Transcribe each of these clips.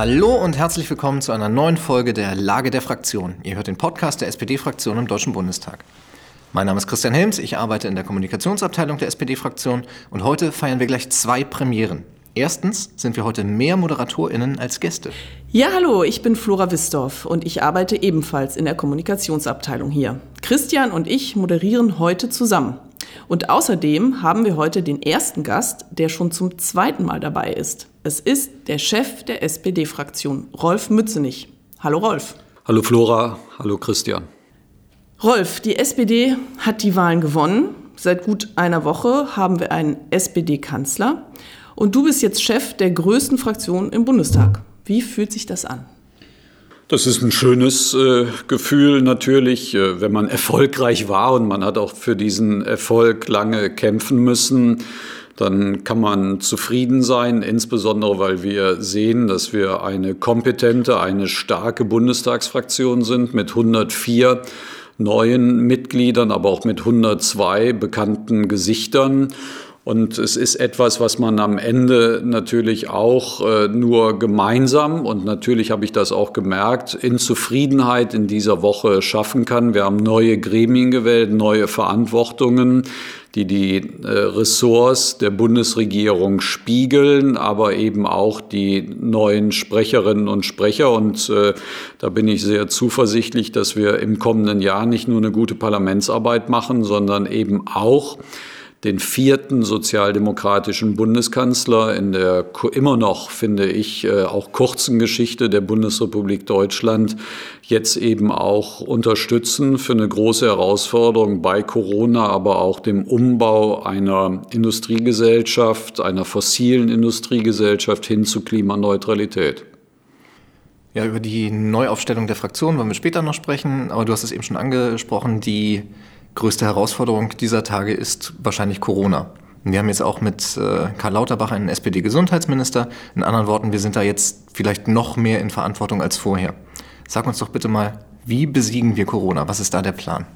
Hallo und herzlich willkommen zu einer neuen Folge der Lage der Fraktion. Ihr hört den Podcast der SPD-Fraktion im Deutschen Bundestag. Mein Name ist Christian Helms, ich arbeite in der Kommunikationsabteilung der SPD-Fraktion und heute feiern wir gleich zwei Premieren. Erstens sind wir heute mehr ModeratorInnen als Gäste. Ja, hallo, ich bin Flora Wisdorf und ich arbeite ebenfalls in der Kommunikationsabteilung hier. Christian und ich moderieren heute zusammen. Und außerdem haben wir heute den ersten Gast, der schon zum zweiten Mal dabei ist. Es ist der Chef der SPD-Fraktion, Rolf Mützenich. Hallo Rolf. Hallo Flora, hallo Christian. Rolf, die SPD hat die Wahlen gewonnen. Seit gut einer Woche haben wir einen SPD-Kanzler. Und du bist jetzt Chef der größten Fraktion im Bundestag. Wie fühlt sich das an? Das ist ein schönes äh, Gefühl natürlich, äh, wenn man erfolgreich war und man hat auch für diesen Erfolg lange kämpfen müssen. Dann kann man zufrieden sein, insbesondere weil wir sehen, dass wir eine kompetente, eine starke Bundestagsfraktion sind mit 104 neuen Mitgliedern, aber auch mit 102 bekannten Gesichtern. Und es ist etwas, was man am Ende natürlich auch äh, nur gemeinsam und natürlich habe ich das auch gemerkt, in Zufriedenheit in dieser Woche schaffen kann. Wir haben neue Gremien gewählt, neue Verantwortungen, die die äh, Ressorts der Bundesregierung spiegeln, aber eben auch die neuen Sprecherinnen und Sprecher. Und äh, da bin ich sehr zuversichtlich, dass wir im kommenden Jahr nicht nur eine gute Parlamentsarbeit machen, sondern eben auch den vierten sozialdemokratischen Bundeskanzler in der immer noch, finde ich, äh, auch kurzen Geschichte der Bundesrepublik Deutschland jetzt eben auch unterstützen für eine große Herausforderung bei Corona, aber auch dem Umbau einer Industriegesellschaft, einer fossilen Industriegesellschaft hin zu Klimaneutralität. Ja, über die Neuaufstellung der Fraktion wollen wir später noch sprechen, aber du hast es eben schon angesprochen, die größte Herausforderung dieser Tage ist wahrscheinlich Corona. Wir haben jetzt auch mit äh, Karl Lauterbach einen SPD-Gesundheitsminister. In anderen Worten, wir sind da jetzt vielleicht noch mehr in Verantwortung als vorher. Sag uns doch bitte mal, wie besiegen wir Corona? Was ist da der Plan?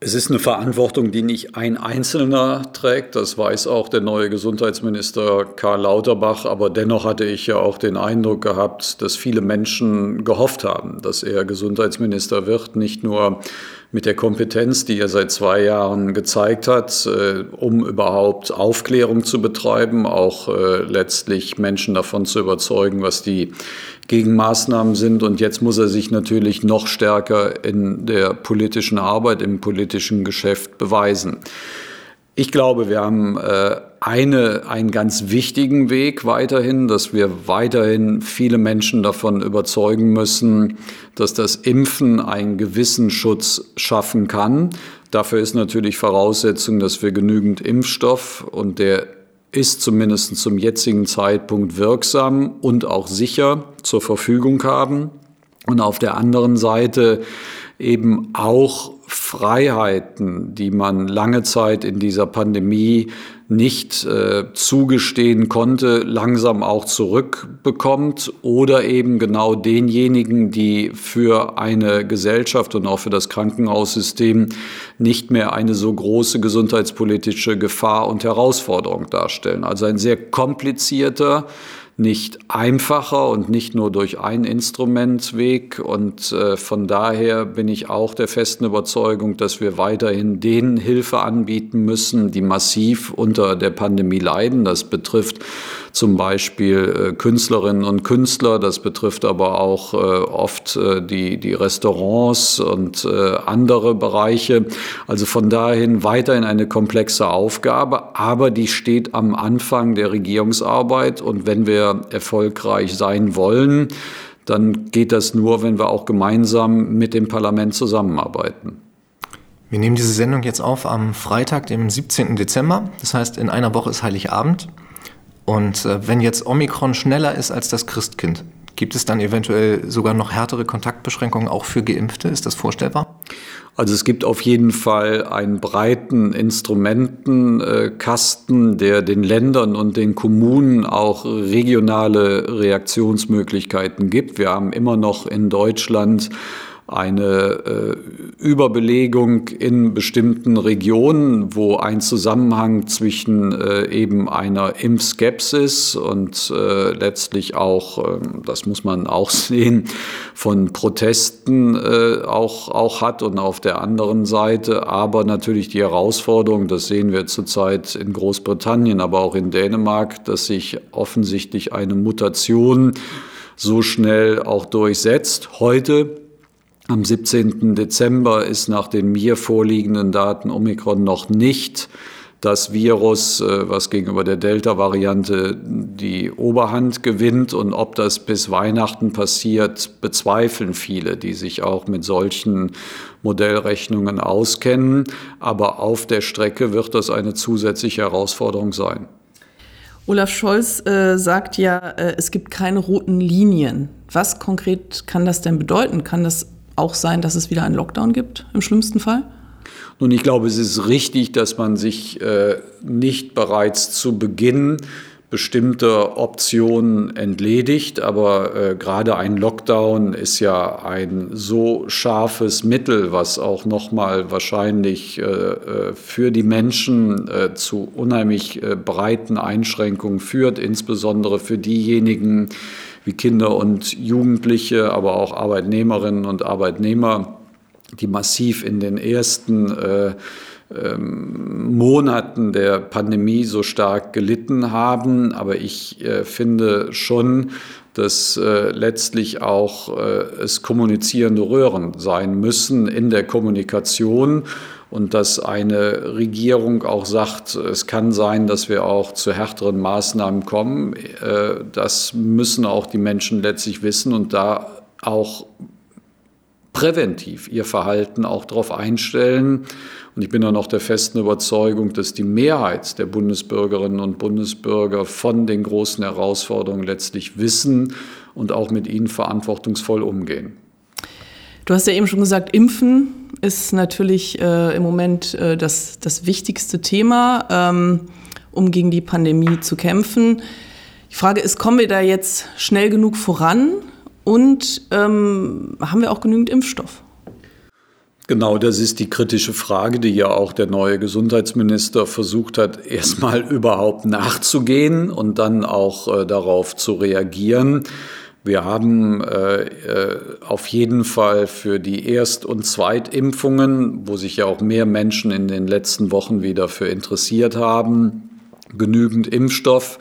Es ist eine Verantwortung, die nicht ein Einzelner trägt. Das weiß auch der neue Gesundheitsminister Karl Lauterbach. Aber dennoch hatte ich ja auch den Eindruck gehabt, dass viele Menschen gehofft haben, dass er Gesundheitsminister wird. Nicht nur mit der Kompetenz, die er seit zwei Jahren gezeigt hat, äh, um überhaupt Aufklärung zu betreiben, auch äh, letztlich Menschen davon zu überzeugen, was die Gegenmaßnahmen sind. Und jetzt muss er sich natürlich noch stärker in der politischen Arbeit, im politischen Geschäft beweisen. Ich glaube, wir haben äh, eine, einen ganz wichtigen Weg weiterhin, dass wir weiterhin viele Menschen davon überzeugen müssen, dass das Impfen einen gewissen Schutz schaffen kann. Dafür ist natürlich Voraussetzung, dass wir genügend Impfstoff und der ist zumindest zum jetzigen Zeitpunkt wirksam und auch sicher zur Verfügung haben. Und auf der anderen Seite eben auch Freiheiten, die man lange Zeit in dieser Pandemie nicht äh, zugestehen konnte, langsam auch zurückbekommt oder eben genau denjenigen, die für eine Gesellschaft und auch für das Krankenhaussystem nicht mehr eine so große gesundheitspolitische Gefahr und Herausforderung darstellen. Also ein sehr komplizierter, nicht einfacher und nicht nur durch ein Instrumentweg. Und äh, von daher bin ich auch der festen Überzeugung, dass wir weiterhin denen Hilfe anbieten müssen, die massiv unter der Pandemie leiden. Das betrifft zum Beispiel äh, Künstlerinnen und Künstler, das betrifft aber auch äh, oft äh, die, die Restaurants und andere Bereiche. Also von dahin weiterhin eine komplexe Aufgabe, aber die steht am Anfang der Regierungsarbeit und wenn wir erfolgreich sein wollen, dann geht das nur, wenn wir auch gemeinsam mit dem Parlament zusammenarbeiten. Wir nehmen diese Sendung jetzt auf am Freitag, dem 17. Dezember. Das heißt, in einer Woche ist Heiligabend. Und äh, wenn jetzt Omikron schneller ist als das Christkind, Gibt es dann eventuell sogar noch härtere Kontaktbeschränkungen auch für Geimpfte? Ist das vorstellbar? Also es gibt auf jeden Fall einen breiten Instrumentenkasten, der den Ländern und den Kommunen auch regionale Reaktionsmöglichkeiten gibt. Wir haben immer noch in Deutschland eine äh, Überbelegung in bestimmten Regionen, wo ein Zusammenhang zwischen äh, eben einer Impfskepsis und äh, letztlich auch, äh, das muss man auch sehen, von Protesten äh, auch, auch hat und auf der anderen Seite aber natürlich die Herausforderung, das sehen wir zurzeit in Großbritannien, aber auch in Dänemark, dass sich offensichtlich eine Mutation so schnell auch durchsetzt. Heute am 17. Dezember ist nach den mir vorliegenden Daten Omikron noch nicht das Virus, äh, was gegenüber der Delta-Variante die Oberhand gewinnt. Und ob das bis Weihnachten passiert, bezweifeln viele, die sich auch mit solchen Modellrechnungen auskennen. Aber auf der Strecke wird das eine zusätzliche Herausforderung sein. Olaf Scholz äh, sagt ja, äh, es gibt keine roten Linien. Was konkret kann das denn bedeuten? Kann das auch sein, dass es wieder einen Lockdown gibt, im schlimmsten Fall? Nun, ich glaube, es ist richtig, dass man sich äh, nicht bereits zu Beginn bestimmte Optionen entledigt, aber äh, gerade ein Lockdown ist ja ein so scharfes Mittel, was auch nochmal wahrscheinlich äh, äh, für die Menschen äh, zu unheimlich äh, breiten Einschränkungen führt, insbesondere für diejenigen, wie Kinder und Jugendliche, aber auch Arbeitnehmerinnen und Arbeitnehmer, die massiv in den ersten äh, ähm, Monaten der Pandemie so stark gelitten haben. Aber ich äh, finde schon, dass äh, letztlich auch äh, es kommunizierende Röhren sein müssen in der Kommunikation und dass eine Regierung auch sagt, es kann sein, dass wir auch zu härteren Maßnahmen kommen. Äh, das müssen auch die Menschen letztlich wissen und da auch präventiv ihr Verhalten auch darauf einstellen. Und ich bin auch noch der festen Überzeugung, dass die Mehrheit der Bundesbürgerinnen und Bundesbürger von den großen Herausforderungen letztlich wissen und auch mit ihnen verantwortungsvoll umgehen. Du hast ja eben schon gesagt, Impfen ist natürlich äh, im Moment äh, das, das wichtigste Thema, ähm, um gegen die Pandemie zu kämpfen. Die Frage ist, kommen wir da jetzt schnell genug voran und ähm, haben wir auch genügend Impfstoff? Genau, das ist die kritische Frage, die ja auch der neue Gesundheitsminister versucht hat, erstmal überhaupt nachzugehen und dann auch äh, darauf zu reagieren. Wir haben äh, äh, auf jeden Fall für die Erst- und Zweitimpfungen, wo sich ja auch mehr Menschen in den letzten Wochen wieder für interessiert haben, genügend Impfstoff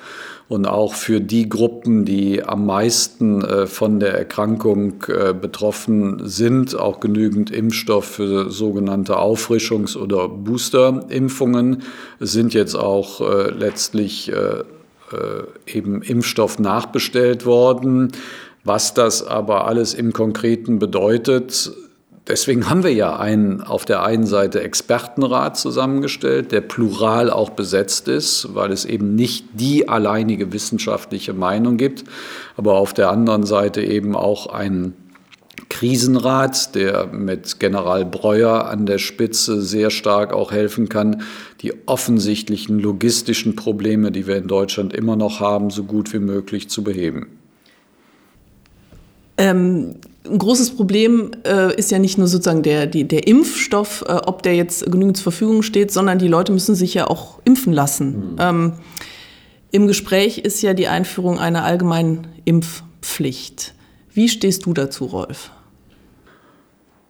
und auch für die Gruppen, die am meisten äh, von der Erkrankung äh, betroffen sind, auch genügend Impfstoff für sogenannte Auffrischungs- oder Boosterimpfungen. Sind jetzt auch äh, letztlich äh, eben Impfstoff nachbestellt worden. Was das aber alles im Konkreten bedeutet, Deswegen haben wir ja einen auf der einen Seite Expertenrat zusammengestellt, der plural auch besetzt ist, weil es eben nicht die alleinige wissenschaftliche Meinung gibt, aber auf der anderen Seite eben auch einen Krisenrat, der mit General Breuer an der Spitze sehr stark auch helfen kann, die offensichtlichen logistischen Probleme, die wir in Deutschland immer noch haben, so gut wie möglich zu beheben. Ähm, ein großes Problem äh, ist ja nicht nur sozusagen der, die, der Impfstoff, äh, ob der jetzt genügend zur Verfügung steht, sondern die Leute müssen sich ja auch impfen lassen. Mhm. Ähm, Im Gespräch ist ja die Einführung einer allgemeinen Impfpflicht. Wie stehst du dazu, Rolf?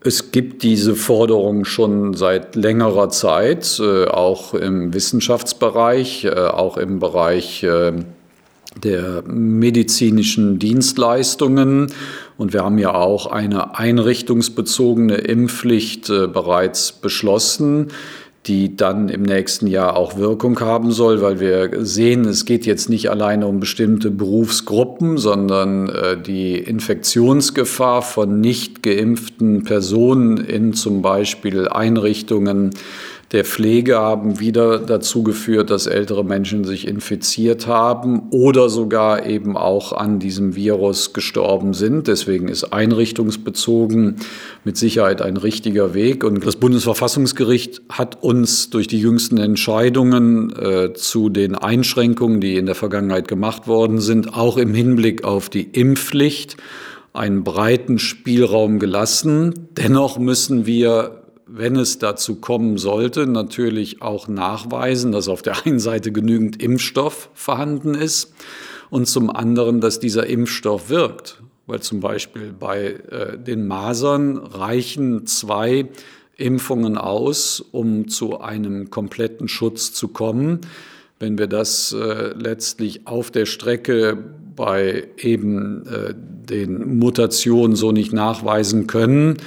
Es gibt diese Forderung schon seit längerer Zeit, äh, auch im Wissenschaftsbereich, äh, auch im Bereich äh, der medizinischen Dienstleistungen. Und wir haben ja auch eine einrichtungsbezogene Impfpflicht bereits beschlossen die dann im nächsten Jahr auch Wirkung haben soll, weil wir sehen, es geht jetzt nicht alleine um bestimmte Berufsgruppen, sondern äh, die Infektionsgefahr von nicht geimpften Personen in zum Beispiel Einrichtungen der Pflege haben wieder dazu geführt, dass ältere Menschen sich infiziert haben oder sogar eben auch an diesem Virus gestorben sind. Deswegen ist einrichtungsbezogen mit Sicherheit ein richtiger Weg. Und das Bundesverfassungsgericht hat uns durch die jüngsten Entscheidungen äh, zu den Einschränkungen, die in der Vergangenheit gemacht worden sind, auch im Hinblick auf die Impfpflicht einen breiten Spielraum gelassen. Dennoch müssen wir wenn es dazu kommen sollte, natürlich auch nachweisen, dass auf der einen Seite genügend Impfstoff vorhanden ist und zum anderen, dass dieser Impfstoff wirkt. Weil zum Beispiel bei äh, den Masern reichen zwei Impfungen aus, um zu einem kompletten Schutz zu kommen. Wenn wir das äh, letztlich auf der Strecke bei eben äh, den Mutationen so nicht nachweisen können,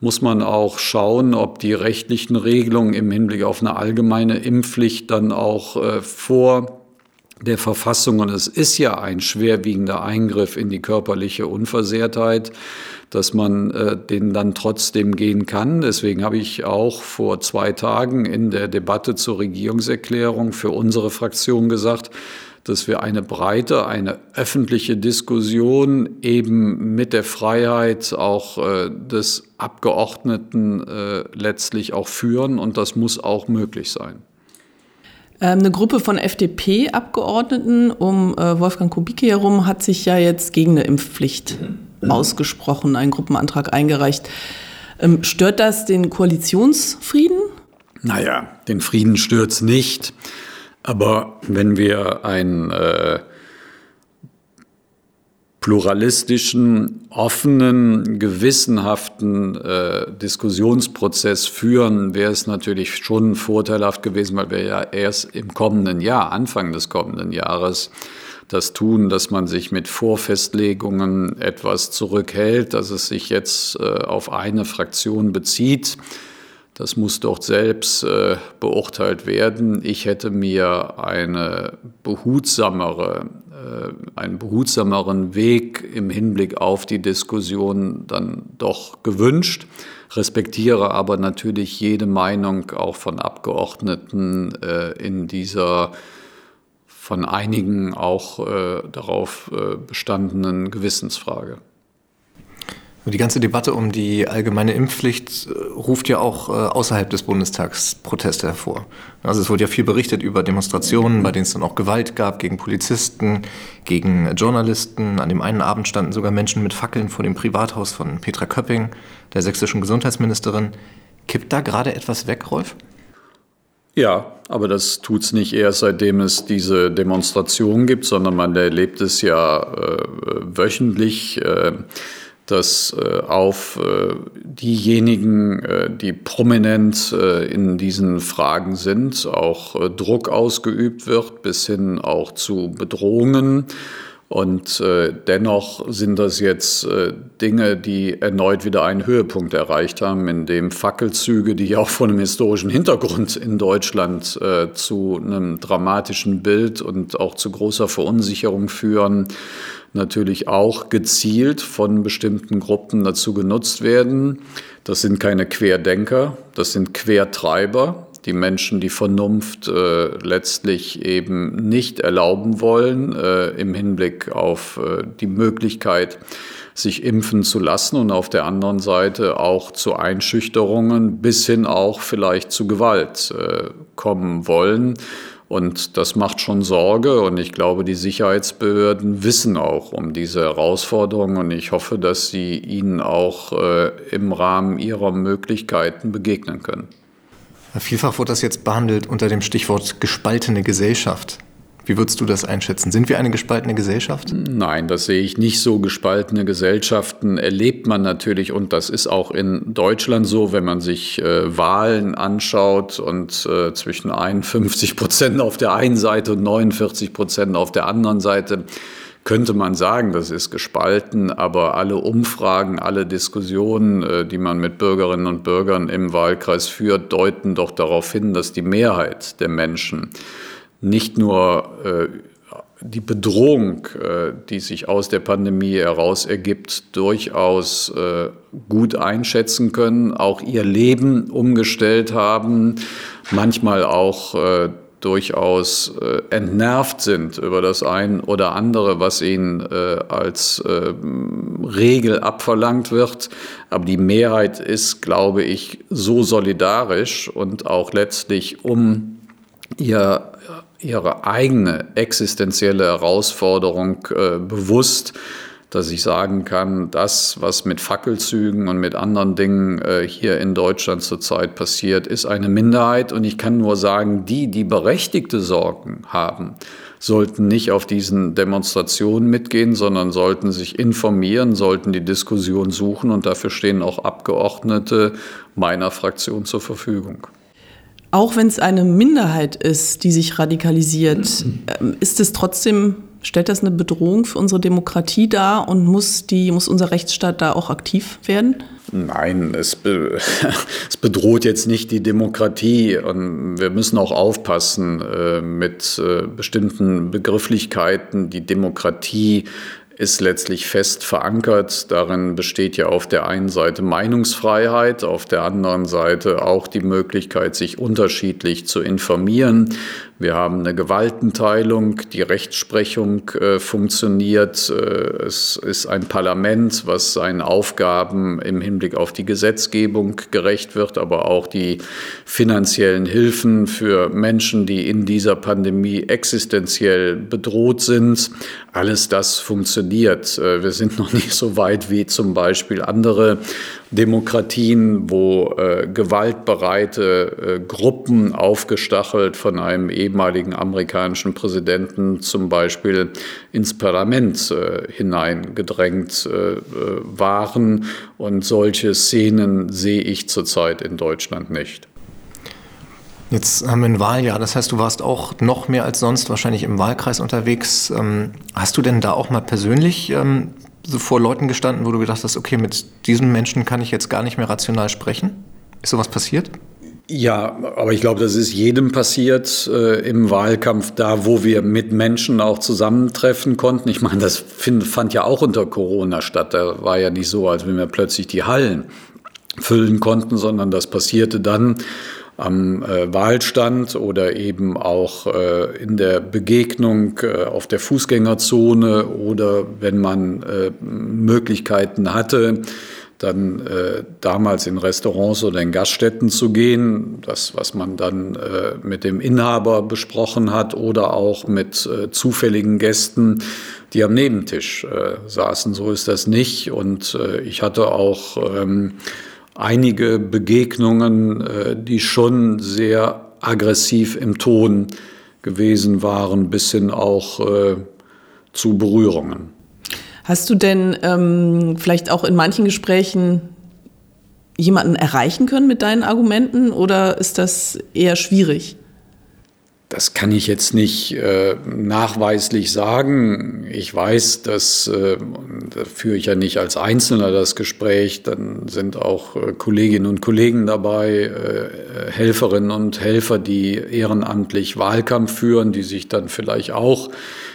muss man auch schauen, ob die rechtlichen Regelungen im Hinblick auf eine allgemeine Impfpflicht dann auch äh, vor der Verfassung, und es ist ja ein schwerwiegender Eingriff in die körperliche Unversehrtheit, dass man äh, den dann trotzdem gehen kann. Deswegen habe ich auch vor zwei Tagen in der Debatte zur Regierungserklärung für unsere Fraktion gesagt, dass wir eine breite, eine öffentliche Diskussion eben mit der Freiheit auch äh, des Abgeordneten äh, letztlich auch führen und das muss auch möglich sein. Ähm, eine Gruppe von FDP-Abgeordneten um äh, Wolfgang Kubicki herum hat sich ja jetzt gegen eine Impfpflicht mhm. ausgesprochen, einen Gruppenantrag eingereicht. Ähm, stört das den Koalitionsfrieden? Naja, den Frieden stört es nicht. Aber wenn wir einen äh, pluralistischen, offenen, gewissenhaften äh, Diskussionsprozess führen, wäre es natürlich schon vorteilhaft gewesen, weil wir ja erst im kommenden Jahr, Anfang des kommenden Jahres, das tun, dass man sich mit Vorfestlegungen etwas zurückhält, dass es sich jetzt äh, auf eine Fraktion bezieht. Das muss dort selbst äh, beurteilt werden. Ich hätte mir eine behutsamere, äh, einen behutsameren Weg im Hinblick auf die Diskussion dann doch gewünscht, respektiere aber natürlich jede Meinung auch von Abgeordneten äh, in dieser von einigen auch äh, darauf äh, bestandenen Gewissensfrage. Die ganze Debatte um die allgemeine Impfpflicht äh, ruft ja auch äh, außerhalb des Bundestags Proteste hervor. Also es wurde ja viel berichtet über Demonstrationen, bei denen es dann auch Gewalt gab gegen Polizisten, gegen Journalisten. An dem einen Abend standen sogar Menschen mit Fackeln vor dem Privathaus von Petra Köpping, der sächsischen Gesundheitsministerin. Kippt da gerade etwas weg, Rolf? Ja, aber das tut es nicht erst seitdem es diese Demonstration gibt, sondern man erlebt es ja äh, wöchentlich. Äh, dass äh, auf äh, diejenigen, äh, die prominent äh, in diesen Fragen sind, auch äh, Druck ausgeübt wird, bis hin auch zu Bedrohungen. Und äh, dennoch sind das jetzt Dinge, die erneut wieder einen Höhepunkt erreicht haben, in dem Fackelzüge, die auch von einem historischen Hintergrund in Deutschland zu einem dramatischen Bild und auch zu großer Verunsicherung führen, natürlich auch gezielt von bestimmten Gruppen dazu genutzt werden. Das sind keine Querdenker, das sind Quertreiber, die Menschen die Vernunft äh, letztlich eben nicht erlauben wollen äh, im Hinblick auf äh, die Möglichkeit, sich impfen zu lassen und auf der anderen Seite auch zu Einschüchterungen bis hin auch vielleicht zu Gewalt äh, kommen wollen. Und das macht schon Sorge und ich glaube, die Sicherheitsbehörden wissen auch um diese Herausforderungen und ich hoffe, dass sie ihnen auch äh, im Rahmen ihrer Möglichkeiten begegnen können. Vielfach wird das jetzt behandelt unter dem Stichwort gespaltene Gesellschaft. Wie würdest du das einschätzen? Sind wir eine gespaltene Gesellschaft? Nein, das sehe ich nicht so. Gespaltene Gesellschaften erlebt man natürlich und das ist auch in Deutschland so, wenn man sich äh, Wahlen anschaut und äh, zwischen 51 Prozent auf der einen Seite und 49 Prozent auf der anderen Seite könnte man sagen, das ist gespalten, aber alle Umfragen, alle Diskussionen, äh, die man mit Bürgerinnen und Bürgern im Wahlkreis führt, deuten doch darauf hin, dass die Mehrheit der Menschen nicht nur äh, die Bedrohung, äh, die sich aus der Pandemie heraus ergibt, durchaus äh, gut einschätzen können, auch ihr Leben umgestellt haben, manchmal auch durchaus entnervt sind über das ein oder andere, was ihnen als äh, Regel abverlangt wird. Aber die Mehrheit ist, glaube ich, so solidarisch und auch letztlich um ihr ihre eigene existenzielle Herausforderung äh, bewusst, dass ich sagen kann, das, was mit Fackelzügen und mit anderen Dingen äh, hier in Deutschland zurzeit passiert, ist eine Minderheit. Und ich kann nur sagen, die, die berechtigte Sorgen haben, sollten nicht auf diesen Demonstrationen mitgehen, sondern sollten sich informieren, sollten die Diskussion suchen. Und dafür stehen auch Abgeordnete meiner Fraktion zur Verfügung. Auch wenn es eine Minderheit ist, die sich radikalisiert, ähm, ist es trotzdem Stellt das eine Bedrohung für unsere Demokratie dar und muss, die, muss unser Rechtsstaat da auch aktiv werden? Nein, es, be es bedroht jetzt nicht die Demokratie und wir müssen auch aufpassen äh, mit äh, bestimmten Begrifflichkeiten. Die Demokratie ist letztlich fest verankert. Darin besteht ja auf der einen Seite Meinungsfreiheit, auf der anderen Seite auch die Möglichkeit, sich unterschiedlich zu informieren. Wir haben eine Gewaltenteilung, die Rechtsprechung äh, funktioniert. Äh, es ist ein Parlament, was seinen Aufgaben im Hinblick auf die Gesetzgebung gerecht wird, aber auch die finanziellen Hilfen für Menschen, die in dieser Pandemie existenziell bedroht sind. Alles das funktioniert. Äh, wir sind noch nicht so weit wie zum Beispiel andere Demokratien, wo äh, gewaltbereite äh, Gruppen aufgestachelt von einem ehemaligen amerikanischen Präsidenten zum Beispiel ins Parlament äh, hineingedrängt äh, waren. Und solche Szenen sehe ich zurzeit in Deutschland nicht. Jetzt haben wir ein Wahljahr, das heißt, du warst auch noch mehr als sonst wahrscheinlich im Wahlkreis unterwegs. Ähm, hast du denn da auch mal persönlich ähm, so vor Leuten gestanden, wo du gedacht hast, okay, mit diesem Menschen kann ich jetzt gar nicht mehr rational sprechen? Ist sowas passiert? Ja, aber ich glaube, das ist jedem passiert äh, im Wahlkampf, da wo wir mit Menschen auch zusammentreffen konnten. Ich meine, das find, fand ja auch unter Corona statt. Da war ja nicht so, als wenn wir plötzlich die Hallen füllen konnten, sondern das passierte dann am äh, Wahlstand oder eben auch äh, in der Begegnung äh, auf der Fußgängerzone oder wenn man äh, Möglichkeiten hatte, dann äh, damals in Restaurants oder in Gaststätten zu gehen, das, was man dann äh, mit dem Inhaber besprochen hat oder auch mit zufälligen Gästen, die am Nebentisch saßen. So ist das nicht. Und ich hatte auch ähm, einige Begegnungen, äh, die schon sehr aggressiv im Ton gewesen waren, bis hin auch äh, zu Berührungen. Hast du denn ähm, vielleicht auch in manchen Gesprächen jemanden erreichen können mit deinen Argumenten oder ist das eher schwierig? Das kann ich jetzt nicht äh, nachweislich sagen. Ich weiß, dass, äh, da führe ich ja nicht als Einzelner das Gespräch, dann sind auch äh, Kolleginnen und Kollegen dabei, äh, Helferinnen und Helfer, die ehrenamtlich Wahlkampf führen, die sich dann vielleicht auch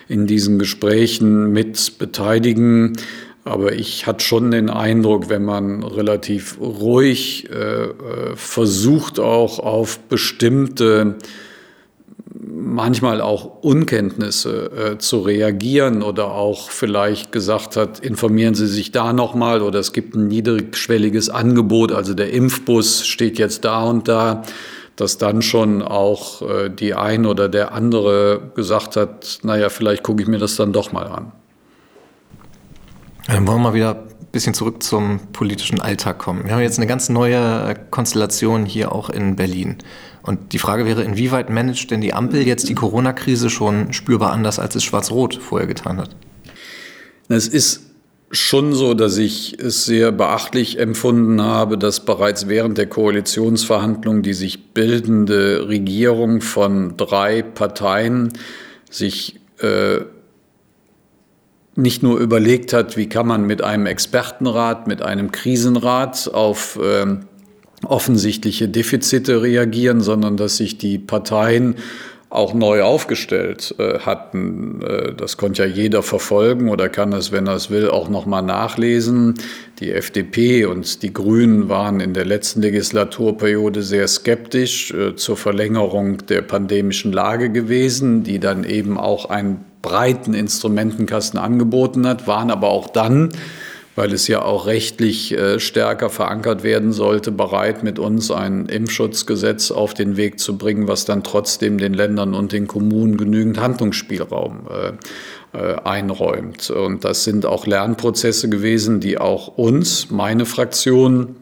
in diesen Gesprächen mit beteiligen. Aber ich hatte schon den Eindruck, wenn man relativ ruhig äh, äh, versucht, auch auf bestimmte manchmal auch Unkenntnisse äh, zu reagieren oder auch vielleicht gesagt hat, informieren Sie sich da nochmal oder es gibt ein niedrigschwelliges Angebot, also der Impfbus steht jetzt da und da, dass dann schon auch äh, die ein oder der andere gesagt hat, naja, vielleicht gucke ich mir das dann doch mal an. Dann wollen wir mal wieder ein bisschen zurück zum politischen Alltag kommen. Wir haben jetzt eine ganz neue Konstellation hier auch in Berlin. Und die Frage wäre, inwieweit managt denn die Ampel jetzt die Corona-Krise schon spürbar anders, als es Schwarz-Rot vorher getan hat? Es ist schon so, dass ich es sehr beachtlich empfunden habe, dass bereits während der Koalitionsverhandlungen die sich bildende Regierung von drei Parteien sich äh, nicht nur überlegt hat, wie kann man mit einem Expertenrat, mit einem Krisenrat auf äh, offensichtliche Defizite reagieren, sondern dass sich die Parteien auch neu aufgestellt äh, hatten. Äh, das konnte ja jeder verfolgen oder kann es, wenn er es will, auch noch mal nachlesen. Die FDP und die Grünen waren in der letzten Legislaturperiode sehr skeptisch äh, zur Verlängerung der pandemischen Lage gewesen, die dann eben auch einen breiten Instrumentenkasten angeboten hat, waren aber auch dann weil es ja auch rechtlich äh, stärker verankert werden sollte, bereit mit uns ein Impfschutzgesetz auf den Weg zu bringen, was dann trotzdem den Ländern und den Kommunen genügend Handlungsspielraum äh, äh, einräumt. Und das sind auch Lernprozesse gewesen, die auch uns, meine Fraktion,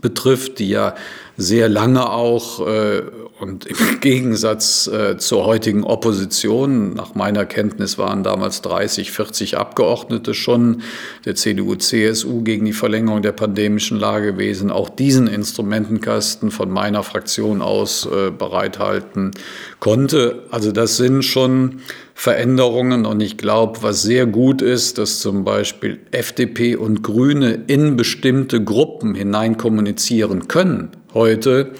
betrifft, die ja sehr lange auch äh, und im Gegensatz äh, zur heutigen Opposition, nach meiner Kenntnis waren damals 30, 40 Abgeordnete schon der CDU, CSU gegen die Verlängerung der pandemischen Lage gewesen, auch diesen Instrumentenkasten von meiner Fraktion aus äh, bereithalten konnte. Also das sind schon Veränderungen und ich glaube, was sehr gut ist, dass zum Beispiel FDP und Grüne in bestimmte Gruppen hinein kommunizieren können heute,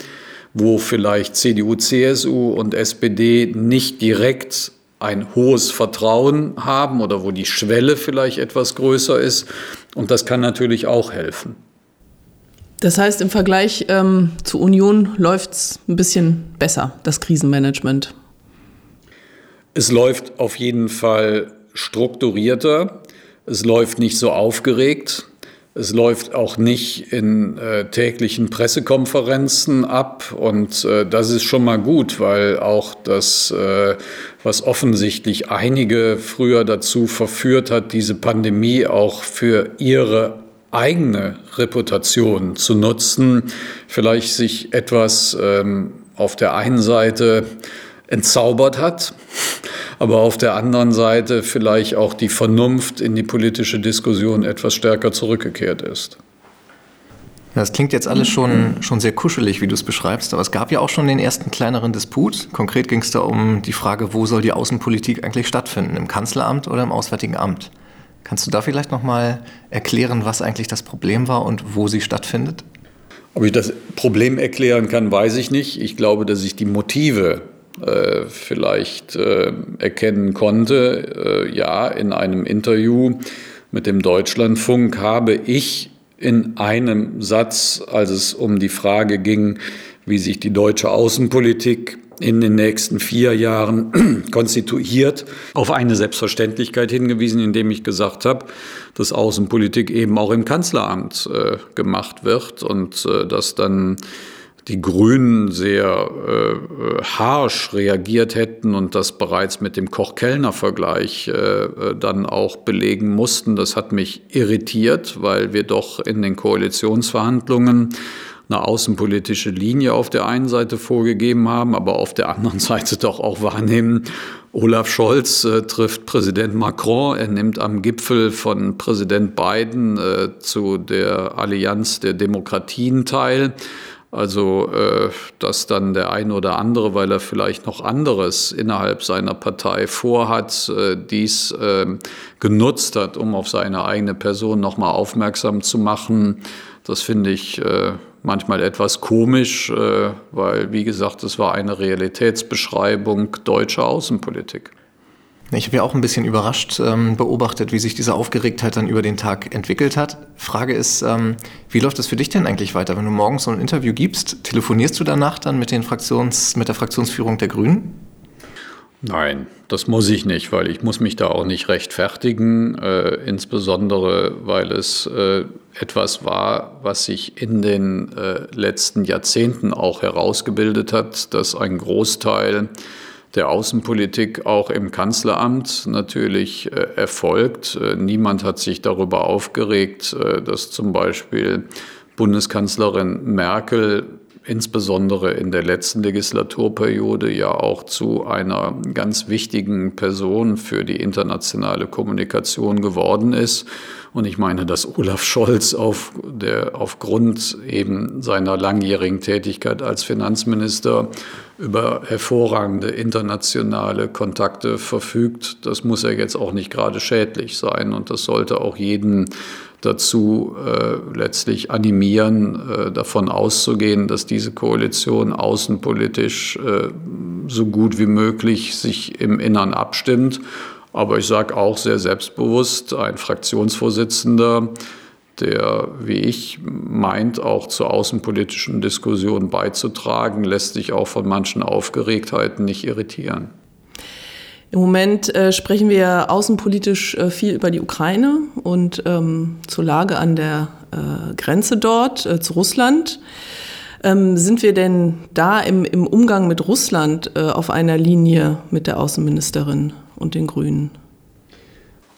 wo vielleicht CDU, CSU und SPD nicht direkt ein hohes Vertrauen haben oder wo die Schwelle vielleicht etwas größer ist. Und das kann natürlich auch helfen. Das heißt, im Vergleich ähm, zur Union läuft es ein bisschen besser, das Krisenmanagement. Es läuft auf jeden Fall strukturierter. Es läuft nicht so aufgeregt. Es läuft auch nicht in äh, täglichen Pressekonferenzen ab und äh, das ist schon mal gut, weil auch das, äh, was offensichtlich einige früher dazu verführt hat, diese Pandemie auch für ihre eigene Reputation zu nutzen, vielleicht sich etwas ähm, auf der einen Seite entzaubert hat aber auf der anderen Seite vielleicht auch die Vernunft in die politische Diskussion etwas stärker zurückgekehrt ist. Das klingt jetzt alles schon, schon sehr kuschelig, wie du es beschreibst, aber es gab ja auch schon den ersten kleineren Disput. Konkret ging es da um die Frage, wo soll die Außenpolitik eigentlich stattfinden, im Kanzleramt oder im Auswärtigen Amt? Kannst du da vielleicht nochmal erklären, was eigentlich das Problem war und wo sie stattfindet? Ob ich das Problem erklären kann, weiß ich nicht. Ich glaube, dass ich die Motive äh, vielleicht äh, erkennen konnte. Äh, ja, in einem Interview mit dem Deutschlandfunk habe ich in einem Satz, als es um die Frage ging, wie sich die deutsche Außenpolitik in den nächsten vier Jahren konstituiert, auf eine Selbstverständlichkeit hingewiesen, indem ich gesagt habe, dass Außenpolitik eben auch im Kanzleramt äh, gemacht wird und äh, dass dann die Grünen sehr äh, harsch reagiert hätten und das bereits mit dem Koch-Kellner-Vergleich äh, dann auch belegen mussten. Das hat mich irritiert, weil wir doch in den Koalitionsverhandlungen eine außenpolitische Linie auf der einen Seite vorgegeben haben, aber auf der anderen Seite doch auch wahrnehmen, Olaf Scholz äh, trifft Präsident Macron, er nimmt am Gipfel von Präsident Biden äh, zu der Allianz der Demokratien teil. Also, äh, dass dann der eine oder andere, weil er vielleicht noch anderes innerhalb seiner Partei vorhat, äh, dies äh, genutzt hat, um auf seine eigene Person nochmal aufmerksam zu machen, das finde ich manchmal etwas komisch, weil, wie gesagt, es war eine Realitätsbeschreibung deutscher Außenpolitik. Ich habe ja auch ein bisschen überrascht ähm, beobachtet, wie sich diese Aufgeregtheit dann über den Tag entwickelt hat. Frage ist, ähm, wie läuft es für dich denn eigentlich weiter? Wenn du morgens so ein Interview gibst, telefonierst du danach dann mit, den Fraktions-, mit der Fraktionsführung der Grünen? Nein, das muss ich nicht, weil ich muss mich da auch nicht rechtfertigen, äh, insbesondere weil es äh, etwas war, was sich in den äh, letzten Jahrzehnten auch herausgebildet hat, dass ein Großteil der Außenpolitik auch im Kanzleramt natürlich äh, erfolgt. Äh, niemand hat sich darüber aufgeregt, äh, dass zum Beispiel Bundeskanzlerin Merkel insbesondere in der letzten Legislaturperiode ja auch zu einer ganz wichtigen Person für die internationale Kommunikation geworden ist. Und ich meine, dass Olaf Scholz auf der, aufgrund eben seiner langjährigen Tätigkeit als Finanzminister über hervorragende internationale Kontakte verfügt, das muss ja jetzt auch nicht gerade schädlich sein. Und das sollte auch jeden dazu äh, letztlich animieren, äh, davon auszugehen, dass diese Koalition außenpolitisch äh, so gut wie möglich sich im Innern abstimmt. Aber ich sage auch sehr selbstbewusst, ein Fraktionsvorsitzender, der, wie ich, meint, auch zur außenpolitischen Diskussion beizutragen, lässt sich auch von manchen Aufgeregtheiten nicht irritieren. Im Moment äh, sprechen wir außenpolitisch äh, viel über die Ukraine und ähm, zur Lage an der äh, Grenze dort äh, zu Russland. Ähm, sind wir denn da im, im Umgang mit Russland äh, auf einer Linie mit der Außenministerin und den Grünen?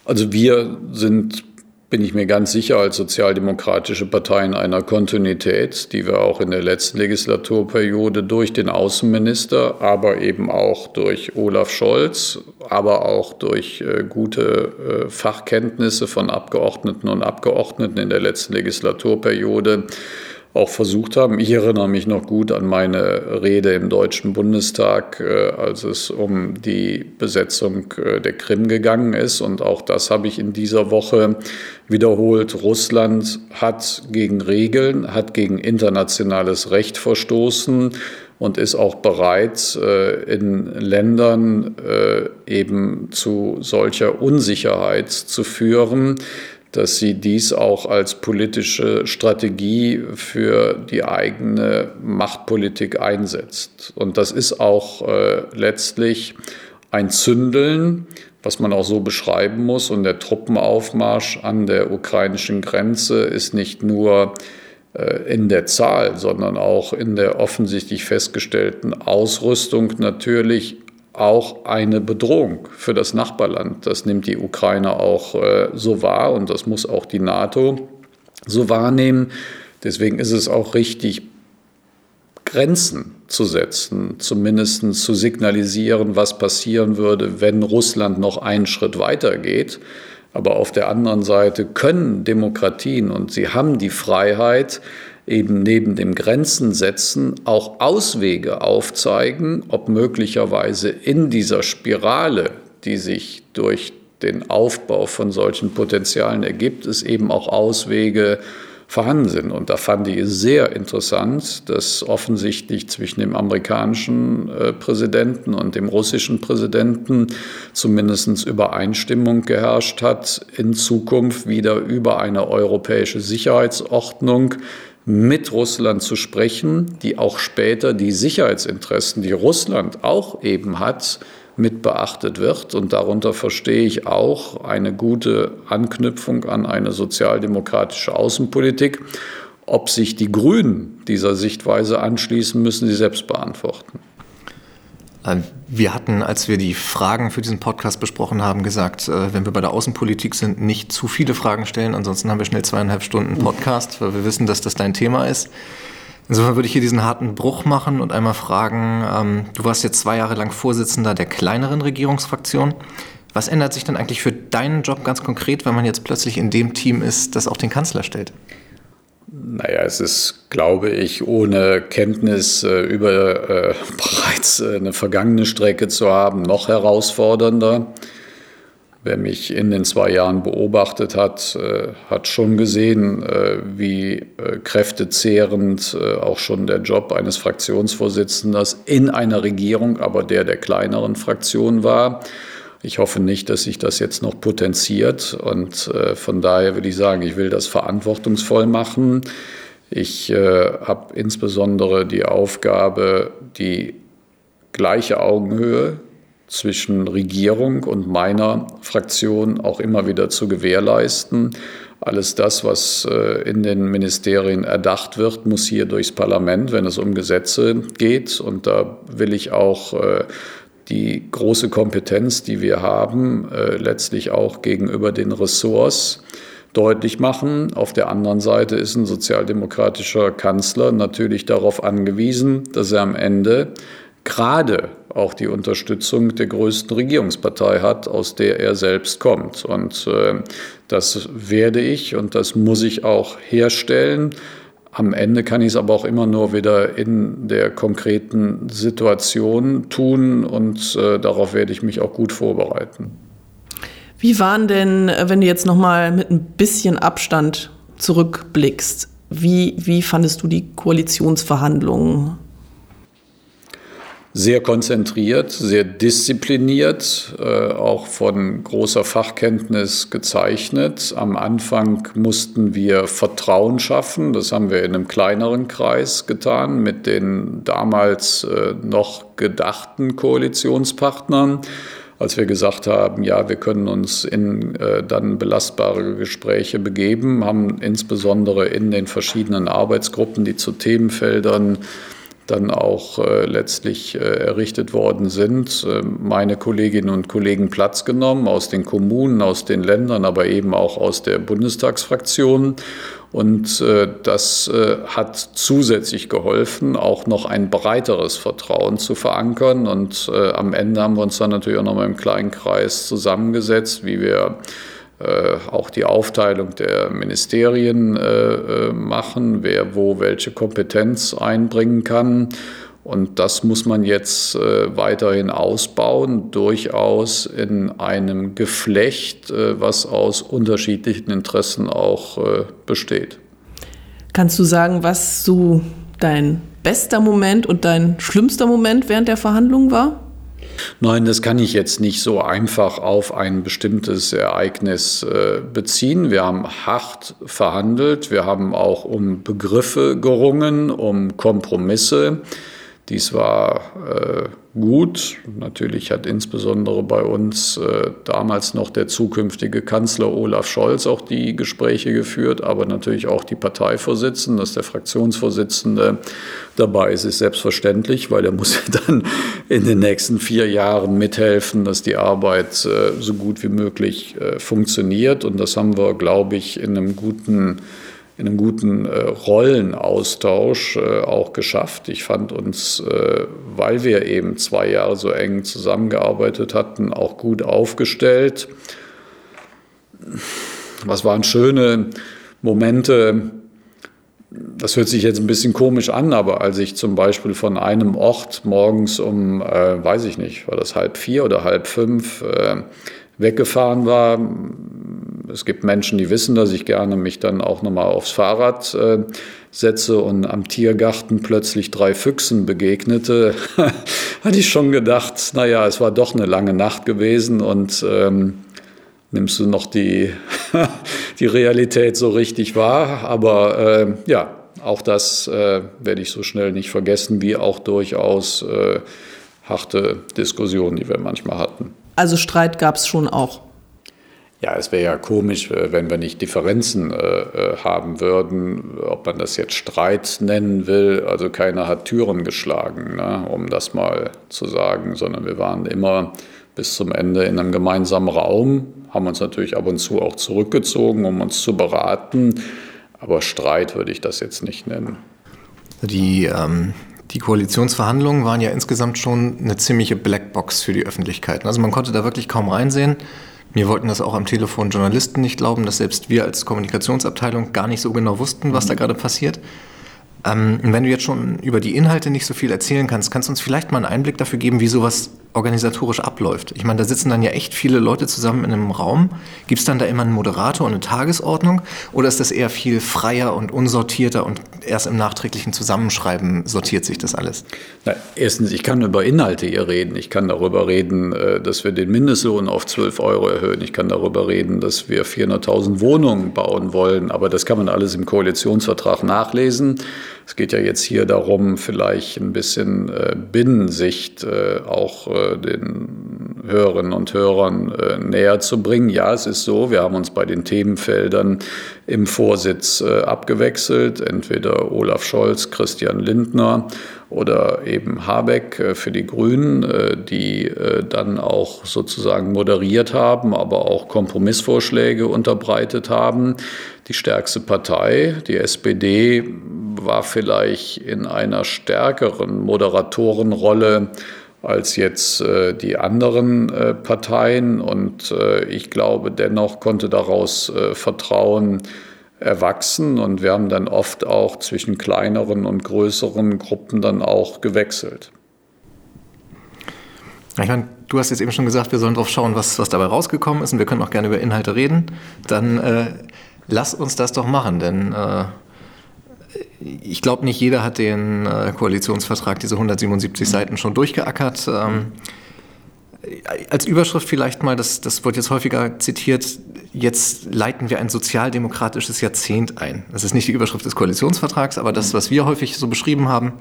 Also wir sind bin ich mir ganz sicher, als sozialdemokratische Partei in einer Kontinuität, die wir auch in der letzten Legislaturperiode durch den Außenminister, aber eben auch durch Olaf Scholz, aber auch durch äh, gute äh, Fachkenntnisse von Abgeordneten und Abgeordneten in der letzten Legislaturperiode auch versucht haben. Ich erinnere mich noch gut an meine Rede im Deutschen Bundestag, äh, als es um die Besetzung äh, der Krim gegangen ist. Und auch das habe ich in dieser Woche wiederholt. Russland hat gegen Regeln, hat gegen internationales Recht verstoßen und ist auch bereit, äh, in Ländern eben zu solcher Unsicherheit zu führen, dass sie dies auch als politische Strategie für die eigene Machtpolitik einsetzt. Und das ist auch äh, letztlich ein Zündeln, was man auch so beschreiben muss. Und der Truppenaufmarsch an der ukrainischen Grenze ist nicht nur äh, in der Zahl, sondern auch in der offensichtlich festgestellten Ausrüstung natürlich auch eine Bedrohung für das Nachbarland. Das nimmt die Ukraine auch äh, so wahr und das muss auch die NATO so wahrnehmen. Deswegen ist es auch richtig, Grenzen zu setzen, zumindest zu signalisieren, was passieren würde, wenn Russland noch einen Schritt weiter geht. Aber auf der anderen Seite können Demokratien und sie haben die Freiheit, eben neben dem Grenzen setzen auch Auswege aufzeigen, ob möglicherweise in dieser Spirale, die sich durch den Aufbau von solchen Potenzialen ergibt, es eben auch Auswege vorhanden sind. Und da fand ich es sehr interessant, dass offensichtlich zwischen dem amerikanischen äh, Präsidenten und dem russischen Präsidenten zumindest Übereinstimmung geherrscht hat, in Zukunft wieder über eine europäische Sicherheitsordnung mit Russland zu sprechen, die auch später die Sicherheitsinteressen, die Russland auch eben hat, mit beachtet wird. Und darunter verstehe ich auch eine gute Anknüpfung an eine sozialdemokratische Außenpolitik. Ob sich die Grünen dieser Sichtweise anschließen, müssen sie selbst beantworten. Wir hatten, als wir die Fragen für diesen Podcast besprochen haben, gesagt, äh, wenn wir bei der Außenpolitik sind, nicht zu viele Fragen stellen. Ansonsten haben wir schnell zweieinhalb Stunden Podcast, weil wir wissen, dass das dein Thema ist. Insofern würde ich hier diesen harten Bruch machen und einmal fragen, ähm, du warst jetzt zwei Jahre lang Vorsitzender der kleineren Regierungsfraktion. Was ändert sich denn eigentlich für deinen Job ganz konkret, wenn man jetzt plötzlich in dem Team ist, das auch den Kanzler stellt? Naja, es ist, glaube ich, ohne Kenntnis äh, über äh, bereits äh, eine vergangene Strecke zu haben, noch herausfordernder. Wer mich in den zwei Jahren beobachtet hat, äh, hat schon gesehen, äh, wie äh, kräftezehrend auch schon der Job eines Fraktionsvorsitzenden in einer Regierung, aber der der kleineren Fraktion war. Ich hoffe nicht, dass sich das jetzt noch potenziert. Und äh, von daher würde ich sagen, ich will das verantwortungsvoll machen. Ich äh, habe insbesondere die Aufgabe, die gleiche Augenhöhe zwischen Regierung und meiner Fraktion auch immer wieder zu gewährleisten. Alles das, was äh, in den Ministerien erdacht wird, muss hier durchs Parlament, wenn es um Gesetze geht. Und da will ich auch die große Kompetenz, die wir haben, äh, letztlich auch gegenüber den Ressorts deutlich machen. Auf der anderen Seite ist ein sozialdemokratischer Kanzler natürlich darauf angewiesen, dass er am Ende gerade auch die Unterstützung der größten Regierungspartei hat, aus der er selbst kommt. Und äh, das werde ich und das muss ich auch herstellen. Am Ende kann ich es aber auch immer nur wieder in der konkreten Situation tun und äh, darauf werde ich mich auch gut vorbereiten. Wie waren denn, wenn du jetzt noch mal mit ein bisschen Abstand zurückblickst, wie, wie fandest du die Koalitionsverhandlungen sehr konzentriert, sehr diszipliniert, äh, auch von großer Fachkenntnis gezeichnet. Am Anfang mussten wir Vertrauen schaffen. Das haben wir in einem kleineren Kreis getan mit den damals äh, noch gedachten Koalitionspartnern. als wir gesagt haben, ja, wir können uns in äh, dann belastbare Gespräche begeben, haben insbesondere in den verschiedenen Arbeitsgruppen, die zu Themenfeldern dann auch äh, letztlich äh, errichtet worden sind, äh, meine Kolleginnen und Kollegen Platz genommen aus den Kommunen, aus den Ländern, aber eben auch aus der Bundestagsfraktion. Und äh, das äh, hat zusätzlich geholfen, auch noch ein breiteres Vertrauen zu verankern. Und äh, am Ende haben wir uns dann natürlich auch noch mal im kleinen Kreis zusammengesetzt, wie wir äh, auch die Aufteilung der Ministerien äh, äh, machen, wer wo welche Kompetenz einbringen kann. Und das muss man jetzt weiterhin ausbauen, durchaus in einem Geflecht, was aus unterschiedlichen Interessen auch besteht. Kannst du sagen, was so dein bester Moment und dein schlimmster Moment während der Verhandlungen war? Nein, das kann ich jetzt nicht so einfach auf ein bestimmtes Ereignis äh, beziehen. Wir haben hart verhandelt, wir haben auch um Begriffe gerungen, um Kompromisse. Dies war äh, gut. Natürlich hat insbesondere bei uns äh, damals noch der zukünftige Kanzler Olaf Scholz auch die Gespräche geführt, aber natürlich auch die Parteivorsitzende, dass der Fraktionsvorsitzende dabei ist, ist selbstverständlich, weil er muss dann in den nächsten vier Jahren mithelfen, dass die Arbeit äh, so gut wie möglich äh, funktioniert. Und das haben wir, glaube ich, in einem guten in einem guten äh, Rollenaustausch äh, auch geschafft. Ich fand uns, äh, weil wir eben zwei Jahre so eng zusammengearbeitet hatten, auch gut aufgestellt. Was waren schöne Momente? Das hört sich jetzt ein bisschen komisch an, aber als ich zum Beispiel von einem Ort morgens um, äh, weiß ich nicht, war das halb vier oder halb fünf, äh, weggefahren war, es gibt Menschen, die wissen, dass ich gerne mich dann auch nochmal aufs Fahrrad äh, setze und am Tiergarten plötzlich drei Füchsen begegnete, hatte ich schon gedacht, naja, es war doch eine lange Nacht gewesen und ähm, nimmst du noch die, die Realität so richtig wahr. Aber äh, ja, auch das äh, werde ich so schnell nicht vergessen, wie auch durchaus äh, harte Diskussionen, die wir manchmal hatten. Also Streit gab es schon auch. Ja, es wäre ja komisch, äh, wenn wir nicht Differenzen äh, äh, haben würden, ob man das jetzt Streit nennen will. Also keiner hat Türen geschlagen, ne, um das mal zu sagen, sondern wir waren immer bis zum Ende in einem gemeinsamen Raum, haben uns natürlich ab und zu auch zurückgezogen, um uns zu beraten. Aber Streit würde ich das jetzt nicht nennen. Die, ähm, die Koalitionsverhandlungen waren ja insgesamt schon eine ziemliche Blackbox für die Öffentlichkeit. Also man konnte da wirklich kaum reinsehen. Mir wollten das auch am Telefon Journalisten nicht glauben, dass selbst wir als Kommunikationsabteilung gar nicht so genau wussten, was da gerade passiert. Ähm, wenn du jetzt schon über die Inhalte nicht so viel erzählen kannst, kannst du uns vielleicht mal einen Einblick dafür geben, wie sowas organisatorisch abläuft. Ich meine, da sitzen dann ja echt viele Leute zusammen in einem Raum. Gibt es dann da immer einen Moderator und eine Tagesordnung? Oder ist das eher viel freier und unsortierter und erst im nachträglichen Zusammenschreiben sortiert sich das alles? Na, erstens, ich kann über Inhalte hier reden. Ich kann darüber reden, äh, dass wir den Mindestlohn auf 12 Euro erhöhen. Ich kann darüber reden, dass wir 400.000 Wohnungen bauen wollen. Aber das kann man alles im Koalitionsvertrag nachlesen. Es geht ja jetzt hier darum, vielleicht ein bisschen äh, Binnensicht äh, auch den Hörerinnen und Hörern äh, näher zu bringen. Ja, es ist so, wir haben uns bei den Themenfeldern im Vorsitz äh, abgewechselt, entweder Olaf Scholz, Christian Lindner oder eben Habeck äh, für die Grünen, äh, die äh, dann auch sozusagen moderiert haben, aber auch Kompromissvorschläge unterbreitet haben. Die stärkste Partei, die SPD, war vielleicht in einer stärkeren Moderatorenrolle als jetzt äh, die anderen äh, Parteien. Und äh, ich glaube, dennoch konnte daraus äh, Vertrauen erwachsen. Und wir haben dann oft auch zwischen kleineren und größeren Gruppen dann auch gewechselt. Ich meine, du hast jetzt eben schon gesagt, wir sollen drauf schauen, was, was dabei rausgekommen ist. Und wir können auch gerne über Inhalte reden. Dann äh, lass uns das doch machen, denn äh, ich glaube, nicht jeder hat den äh, Koalitionsvertrag, diese 177 Seiten schon durchgeackert. Ähm, als Überschrift vielleicht mal, das, das wird jetzt häufiger zitiert, jetzt leiten wir ein sozialdemokratisches Jahrzehnt ein. Das ist nicht die Überschrift des Koalitionsvertrags, aber das, was wir häufig so beschrieben haben.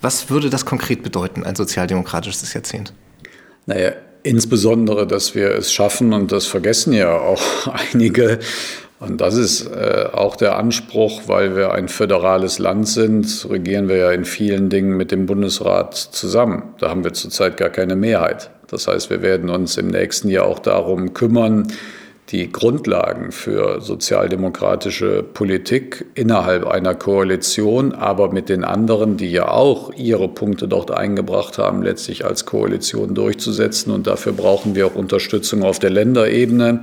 Was würde das konkret bedeuten, ein sozialdemokratisches Jahrzehnt? Naja, insbesondere, dass wir es schaffen, und das vergessen ja auch einige, und das ist äh, auch der Anspruch, weil wir ein föderales Land sind, regieren wir ja in vielen Dingen mit dem Bundesrat zusammen. Da haben wir zurzeit gar keine Mehrheit. Das heißt, wir werden uns im nächsten Jahr auch darum kümmern, die Grundlagen für sozialdemokratische Politik innerhalb einer Koalition, aber mit den anderen, die ja auch ihre Punkte dort eingebracht haben, letztlich als Koalition durchzusetzen. Und dafür brauchen wir auch Unterstützung auf der Länderebene.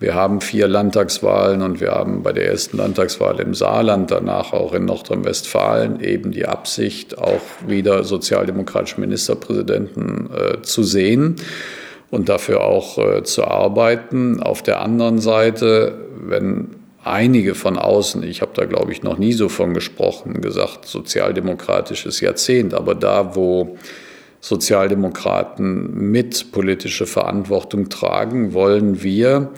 Wir haben vier Landtagswahlen und wir haben bei der ersten Landtagswahl im Saarland, danach auch in Nordrhein-Westfalen eben die Absicht, auch wieder sozialdemokratische Ministerpräsidenten äh, zu sehen und dafür auch äh, zu arbeiten. Auf der anderen Seite, wenn einige von außen, ich habe da glaube ich noch nie so von gesprochen, gesagt, sozialdemokratisches Jahrzehnt, aber da, wo Sozialdemokraten mit politische Verantwortung tragen, wollen wir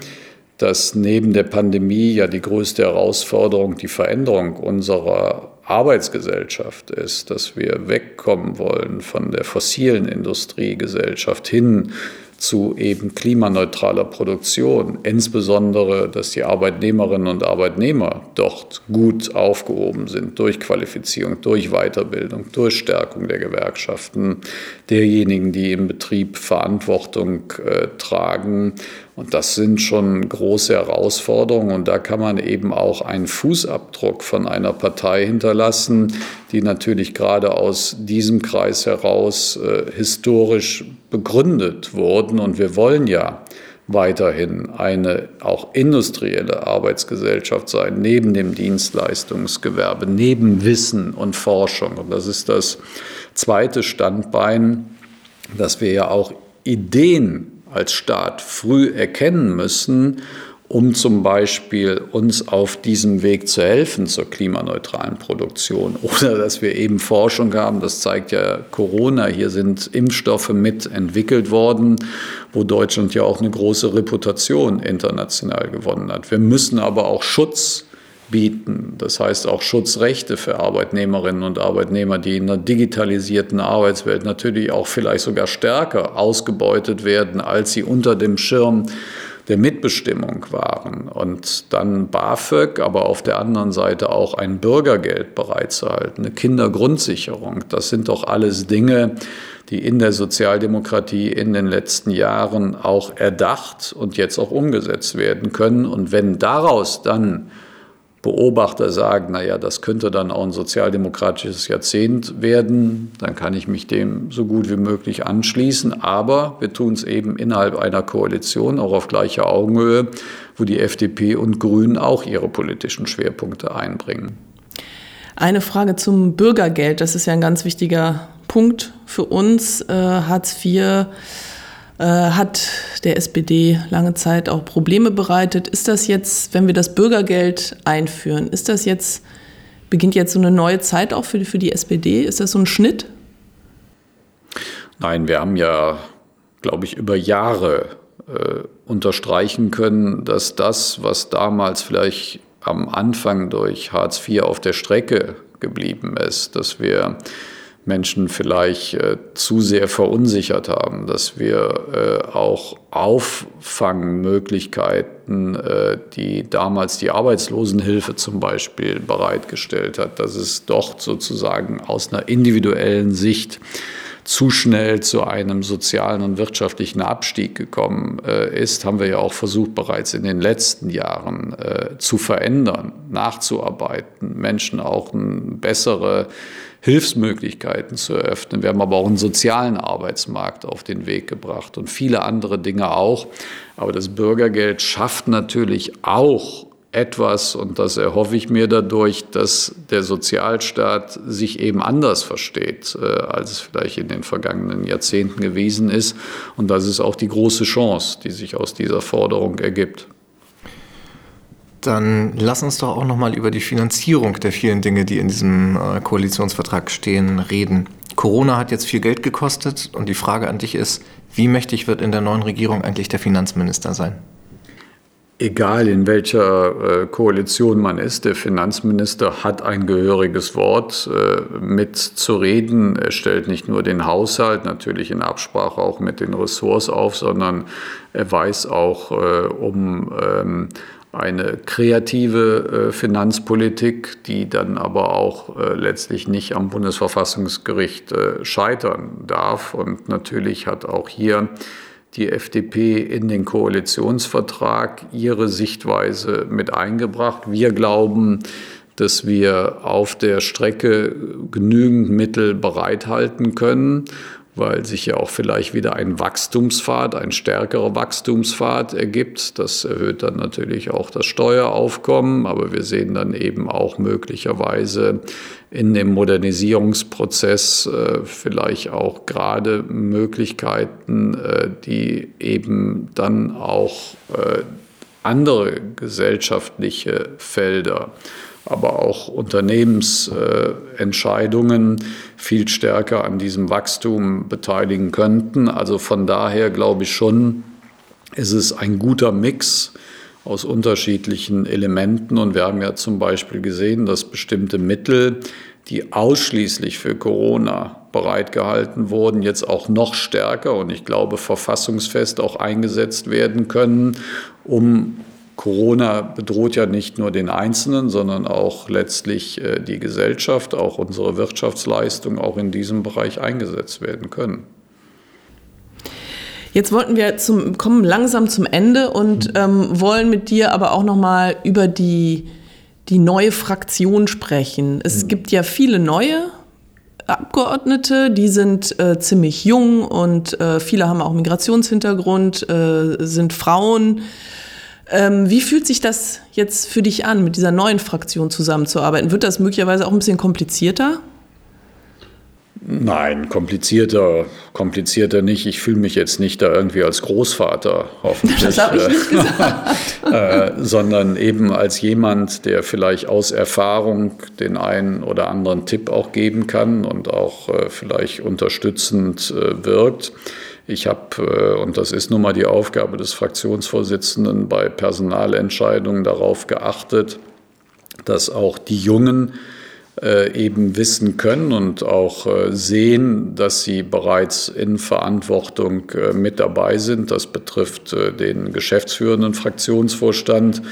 dass neben der Pandemie ja die größte Herausforderung die Veränderung unserer Arbeitsgesellschaft ist, dass wir wegkommen wollen von der fossilen Industriegesellschaft hin zu eben klimaneutraler Produktion, insbesondere, dass die Arbeitnehmerinnen und Arbeitnehmer dort gut aufgehoben sind durch Qualifizierung, durch Weiterbildung, durch Stärkung der Gewerkschaften, derjenigen, die im Betrieb Verantwortung äh, tragen und das sind schon große Herausforderungen. Und da kann man eben auch einen Fußabdruck von einer Partei hinterlassen, die natürlich gerade aus diesem Kreis heraus äh, historisch begründet wurden. Und wir wollen ja weiterhin eine auch industrielle Arbeitsgesellschaft sein, neben dem Dienstleistungsgewerbe, neben Wissen und Forschung. Und das ist das zweite Standbein, dass wir ja auch Ideen als Staat früh erkennen müssen, um zum Beispiel uns auf diesem Weg zu helfen zur klimaneutralen Produktion. Oder dass wir eben Forschung haben, das zeigt ja Corona, hier sind Impfstoffe mit entwickelt worden, wo Deutschland ja auch eine große Reputation international gewonnen hat. Wir müssen aber auch Schutz bieten. Das heißt auch Schutzrechte für Arbeitnehmerinnen und Arbeitnehmer, die in einer digitalisierten Arbeitswelt natürlich auch vielleicht sogar stärker ausgebeutet werden, als sie unter dem Schirm der Mitbestimmung waren. Und dann BAföG, aber auf der anderen Seite auch ein Bürgergeld bereitzuhalten, eine Kindergrundsicherung. Das sind doch alles Dinge, die in der Sozialdemokratie in den letzten Jahren auch erdacht und jetzt auch umgesetzt werden können. Und wenn daraus dann Beobachter sagen, naja, das könnte dann auch ein sozialdemokratisches Jahrzehnt werden, dann kann ich mich dem so gut wie möglich anschließen. Aber wir tun es eben innerhalb einer Koalition, auch auf gleicher Augenhöhe, wo die FDP und Grünen auch ihre politischen Schwerpunkte einbringen. Eine Frage zum Bürgergeld, das ist ja ein ganz wichtiger Punkt für uns. Äh, Hartz IV äh, hat der SPD lange Zeit auch Probleme bereitet. Ist das jetzt, wenn wir das Bürgergeld einführen, ist das jetzt, beginnt jetzt so eine neue Zeit auch für, für die SPD? Ist das so ein Schnitt? Nein, wir haben ja, glaube ich, über Jahre äh, unterstreichen können, dass das, was damals vielleicht am Anfang durch Hartz IV auf der Strecke geblieben ist, dass wir Menschen vielleicht äh, zu sehr verunsichert haben, dass wir äh, auch Auffangmöglichkeiten, äh, die damals die Arbeitslosenhilfe zum Beispiel bereitgestellt hat, dass es doch sozusagen aus einer individuellen Sicht zu schnell zu einem sozialen und wirtschaftlichen Abstieg gekommen äh, ist, haben wir ja auch versucht, bereits in den letzten Jahren äh, zu verändern, nachzuarbeiten, Menschen auch eine bessere Hilfsmöglichkeiten zu eröffnen. Wir haben aber auch einen sozialen Arbeitsmarkt auf den Weg gebracht und viele andere Dinge auch. Aber das Bürgergeld schafft natürlich auch etwas, und das erhoffe ich mir dadurch, dass der Sozialstaat sich eben anders versteht, äh, als es vielleicht in den vergangenen Jahrzehnten gewesen ist. Und das ist auch die große Chance, die sich aus dieser Forderung ergibt. Dann lass uns doch auch noch mal über die Finanzierung der vielen Dinge, die in diesem äh, Koalitionsvertrag stehen, reden. Corona hat jetzt viel Geld gekostet und die Frage an dich ist, wie mächtig wird in der neuen Regierung eigentlich der Finanzminister sein? egal in welcher äh, Koalition man ist, der Finanzminister hat ein gehöriges Wort äh, mitzureden. Er stellt nicht nur den Haushalt natürlich in Absprache auch mit den Ressorts auf, sondern er weiß auch um ähm, eine kreative äh, Finanzpolitik, die dann aber auch äh, letztlich nicht am Bundesverfassungsgericht äh, scheitern darf. Und natürlich hat auch hier die FDP in den Koalitionsvertrag ihre Sichtweise mit eingebracht. Wir glauben, dass wir auf der Strecke genügend Mittel bereithalten können weil sich ja auch vielleicht wieder ein Wachstumspfad, ein stärkerer Wachstumspfad ergibt. Das erhöht dann natürlich auch das Steueraufkommen, aber wir sehen dann eben auch möglicherweise in dem Modernisierungsprozess äh, vielleicht auch gerade Möglichkeiten, äh, die eben dann auch äh, andere gesellschaftliche Felder aber auch Unternehmensentscheidungen viel stärker an diesem Wachstum beteiligen könnten. Also von daher glaube ich schon, ist es ein guter Mix aus unterschiedlichen Elementen. Und wir haben ja zum Beispiel gesehen, dass bestimmte Mittel, die ausschließlich für Corona bereitgehalten wurden, jetzt auch noch stärker und ich glaube verfassungsfest auch eingesetzt werden können, um Corona bedroht ja nicht nur den Einzelnen, sondern auch letztlich äh, die Gesellschaft, auch unsere Wirtschaftsleistung auch in diesem Bereich eingesetzt werden können. Jetzt wollten wir zum, kommen langsam zum Ende und mhm. ähm, wollen mit dir aber auch noch mal über die, die neue Fraktion sprechen. Es mhm. gibt ja viele neue Abgeordnete, die sind äh, ziemlich jung und äh, viele haben auch Migrationshintergrund, äh, sind Frauen. Ähm, wie fühlt sich das jetzt für dich an, mit dieser neuen Fraktion zusammenzuarbeiten? Wird das möglicherweise auch ein bisschen komplizierter? Nein, komplizierter, komplizierter nicht. Ich fühle mich jetzt nicht da irgendwie als Großvater, hoffentlich. Das habe ich nicht gesagt. äh, sondern eben als jemand, der vielleicht aus Erfahrung den einen oder anderen Tipp auch geben kann und auch äh, vielleicht unterstützend äh, wirkt. Ich habe, äh, und das ist nun mal die Aufgabe des Fraktionsvorsitzenden, bei Personalentscheidungen darauf geachtet, dass auch die Jungen äh, eben wissen können und auch äh, sehen, dass sie bereits in Verantwortung mit dabei sind. Das betrifft den geschäftsführenden Fraktionsvorstand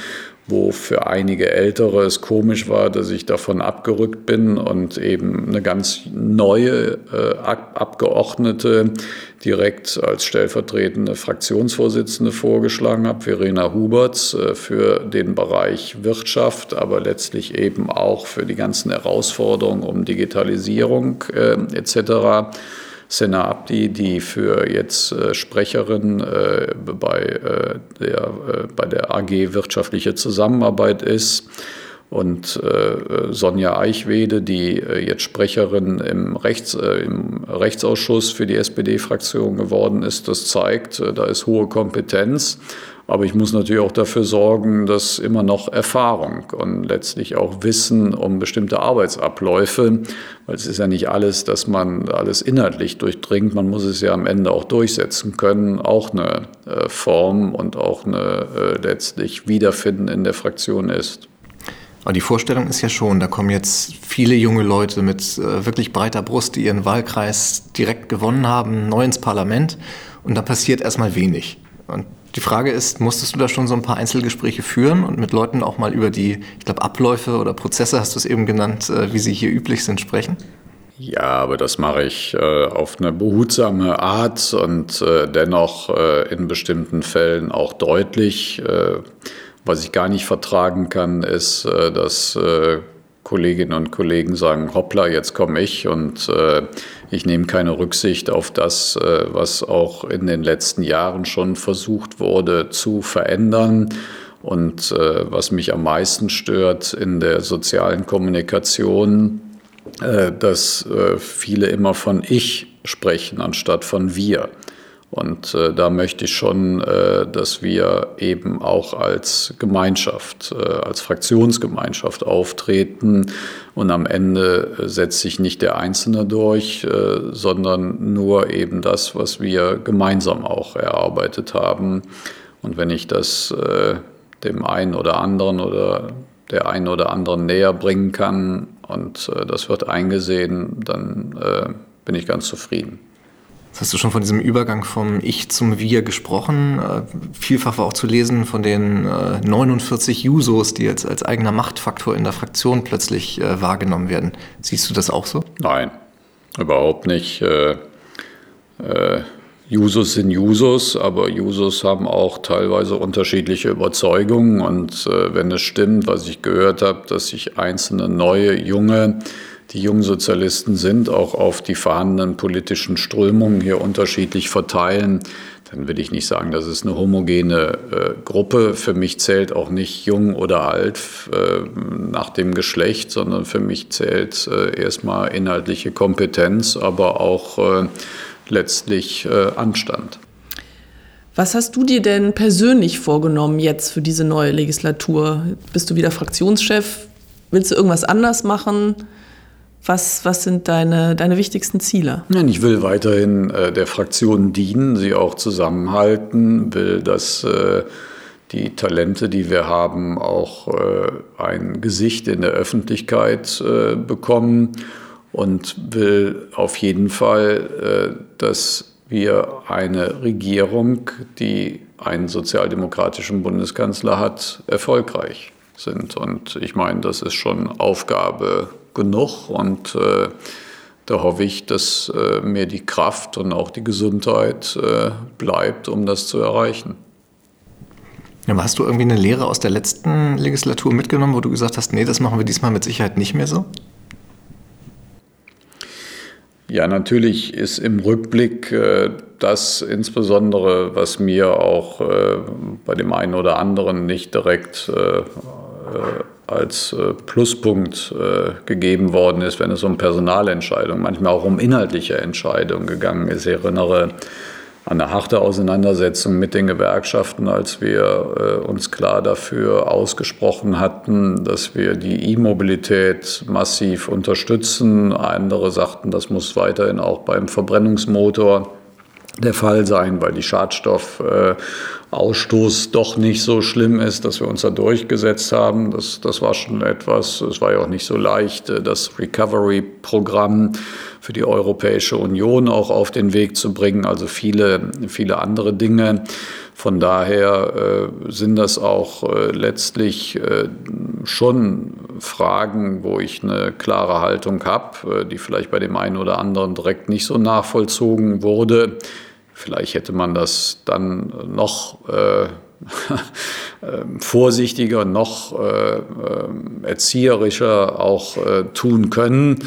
wo für einige Ältere es komisch war, dass ich davon abgerückt bin und eben eine ganz neue äh, Abgeordnete direkt als stellvertretende Fraktionsvorsitzende vorgeschlagen habe, Verena Huberts, äh, für den Bereich Wirtschaft, aber letztlich eben auch für die ganzen Herausforderungen um Digitalisierung äh, etc. Sena Abdi, die für jetzt äh, Sprecherin äh, bei, äh, der, äh, bei der AG Wirtschaftliche Zusammenarbeit ist. Und äh, Sonja Eichwede, die äh, jetzt Sprecherin im, Rechts, im Rechtsausschuss für die SPD-Fraktion geworden ist, das zeigt, da ist hohe Kompetenz. Aber ich muss natürlich auch dafür sorgen, dass immer noch Erfahrung und letztlich auch Wissen um bestimmte Arbeitsabläufe, weil es ist ja nicht alles, dass man alles inhaltlich durchdringt, man muss es ja am Ende auch durchsetzen können, auch eine äh, Form und auch eine äh, letztlich Wiederfinden in der Fraktion ist. Aber die Vorstellung ist ja schon, da kommen jetzt viele junge Leute mit äh, wirklich breiter Brust, die ihren Wahlkreis direkt gewonnen haben, neu ins Parlament und da passiert erstmal wenig. Und die Frage ist, musstest du da schon so ein paar Einzelgespräche führen und mit Leuten auch mal über die, ich glaube, Abläufe oder Prozesse, hast du es eben genannt, äh, wie sie hier üblich sind, sprechen? Ja, aber das mache ich äh, auf eine behutsame Art und äh, dennoch äh, in bestimmten Fällen auch deutlich. Äh, was ich gar nicht vertragen kann, ist, äh, dass Kolleginnen und Kollegen sagen, hoppla, jetzt komme ich und äh, ich nehme keine Rücksicht auf das, äh, was auch in den letzten Jahren schon versucht wurde zu verändern. Und äh, was mich am meisten stört in der sozialen Kommunikation, äh, dass äh, viele immer von ich sprechen anstatt von wir. Und äh, da möchte ich schon, äh, dass wir eben auch als Gemeinschaft, äh, als Fraktionsgemeinschaft auftreten. Und am Ende äh, setzt sich nicht der Einzelne durch, äh, sondern nur eben das, was wir gemeinsam auch erarbeitet haben. Und wenn ich das äh, dem einen oder anderen oder der einen oder anderen näher bringen kann und das wird eingesehen, dann bin ich ganz zufrieden. Jetzt hast du schon von diesem Übergang vom Ich zum Wir gesprochen. Äh, vielfach war auch zu lesen von den 49 Jusos, die jetzt als eigener Machtfaktor in der Fraktion plötzlich wahrgenommen werden. Siehst du das auch so? Nein, überhaupt nicht. Jusos sind Jusos, aber Jusos haben auch teilweise unterschiedliche Überzeugungen. Und äh, wenn es stimmt, was ich gehört habe, dass sich einzelne neue, junge, die Jungsozialisten sind, auch auf die vorhandenen politischen Strömungen hier unterschiedlich verteilen, dann will ich nicht sagen, das ist eine homogene äh, Gruppe. Für mich zählt auch nicht jung oder alt äh, nach dem Geschlecht, sondern für mich zählt äh, erstmal inhaltliche Kompetenz, aber auch äh, letztlich äh, anstand. Was hast du dir denn persönlich vorgenommen jetzt für diese neue Legislatur? Bist du wieder Fraktionschef? Willst du irgendwas anders machen? Was, was sind deine, deine wichtigsten Ziele? Nein, ich will weiterhin äh, der Fraktion dienen, sie auch zusammenhalten, will, dass äh, die Talente, die wir haben, auch äh, ein Gesicht in der Öffentlichkeit äh, bekommen und will auf jeden Fall, äh, dass wir eine Regierung, die einen sozialdemokratischen Bundeskanzler hat, erfolgreich sind. Und ich meine, das ist schon Aufgabe genug und äh, da hoffe ich, dass äh, mir die Kraft und auch die Gesundheit äh, bleibt, um das zu erreichen. Ja, hast du irgendwie eine Lehre aus der letzten Legislatur mitgenommen, wo du gesagt hast, nee, das machen wir diesmal mit Sicherheit nicht mehr so? Ja, natürlich ist im Rückblick äh, das insbesondere, was mir auch äh, bei dem einen oder anderen nicht direkt äh, äh als äh, Pluspunkt äh, gegeben worden ist, wenn es um Personalentscheidungen, manchmal auch um inhaltliche Entscheidungen gegangen ist. Ich erinnere eine harte Auseinandersetzung mit den Gewerkschaften, als wir äh, uns klar dafür ausgesprochen hatten, dass wir die E-Mobilität massiv unterstützen. Andere sagten, das muss weiterhin auch beim Verbrennungsmotor der Fall sein, weil die Schadstoffausstoß doch nicht so schlimm ist, dass wir uns da durchgesetzt haben. Das, das war schon etwas, es war ja auch nicht so leicht, äh, das Recovery-Programm für die Europäische Union auch auf den Weg zu bringen, also viele, viele andere Dinge. Von daher äh, sind das auch äh, letztlich äh, schon Fragen, wo ich eine klare Haltung habe, äh, die vielleicht bei dem einen oder anderen direkt nicht so nachvollzogen wurde. Vielleicht hätte man das dann noch äh, ähm, vorsichtiger, noch äh, ähm, erzieherischer auch tun können.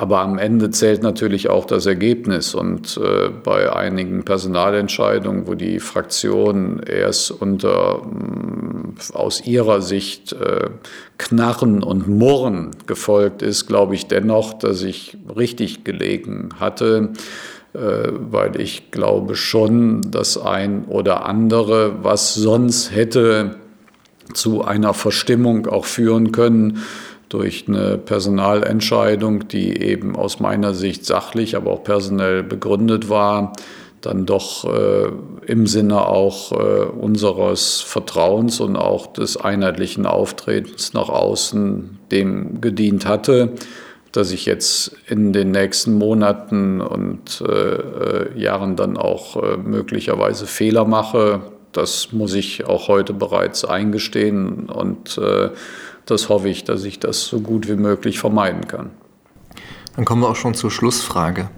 Aber am Ende zählt natürlich auch das Ergebnis. Und äh, bei einigen Personalentscheidungen, wo die Fraktion erst unter mm, aus ihrer Sicht äh, Knarren und Murren gefolgt ist, glaube ich dennoch, dass ich richtig gelegen hatte, äh, weil ich glaube schon, dass ein oder andere, was sonst hätte zu einer Verstimmung auch führen können, durch eine Personalentscheidung, die eben aus meiner Sicht sachlich, aber auch personell begründet war, dann doch äh, im Sinne auch äh, unseres Vertrauens und auch des einheitlichen Auftretens nach außen dem gedient hatte, dass ich jetzt in den nächsten Monaten und äh, äh Jahren dann auch äh, möglicherweise Fehler mache. Das muss ich auch heute bereits eingestehen und äh, das hoffe ich, dass ich das so gut wie möglich vermeiden kann. Dann kommen wir auch schon zur Schlussfrage.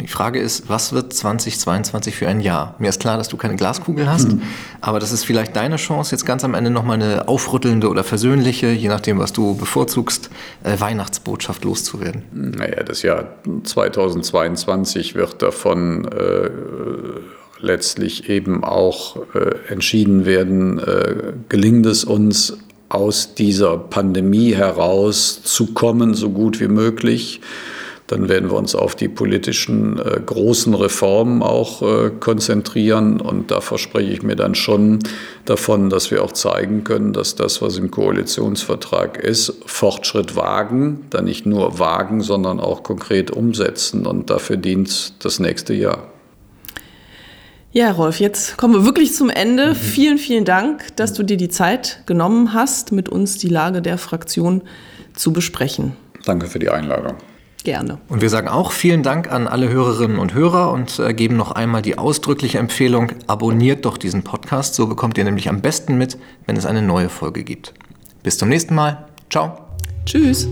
Die Frage ist, was wird 2022 für ein Jahr? Mir ist klar, dass du keine Glaskugel hast, mhm. aber das ist vielleicht deine Chance, jetzt ganz am Ende nochmal eine aufrüttelnde oder versöhnliche, je nachdem, was du bevorzugst, äh, Weihnachtsbotschaft loszuwerden. Naja, das Jahr 2022 wird davon äh, letztlich eben auch äh, entschieden werden, äh, gelingt es uns aus dieser Pandemie herauszukommen, so gut wie möglich. Dann werden wir uns auf die politischen äh, großen Reformen auch äh, konzentrieren. Und da verspreche ich mir dann schon davon, dass wir auch zeigen können, dass das, was im Koalitionsvertrag ist, Fortschritt wagen, dann nicht nur wagen, sondern auch konkret umsetzen. Und dafür dient das nächste Jahr. Ja, Rolf, jetzt kommen wir wirklich zum Ende. Mhm. Vielen, vielen Dank, dass du dir die Zeit genommen hast, mit uns die Lage der Fraktion zu besprechen. Danke für die Einladung. Gerne. Und wir sagen auch vielen Dank an alle Hörerinnen und Hörer und äh, geben noch einmal die ausdrückliche Empfehlung, abonniert doch diesen Podcast, so bekommt ihr nämlich am besten mit, wenn es eine neue Folge gibt. Bis zum nächsten Mal. Ciao. Tschüss.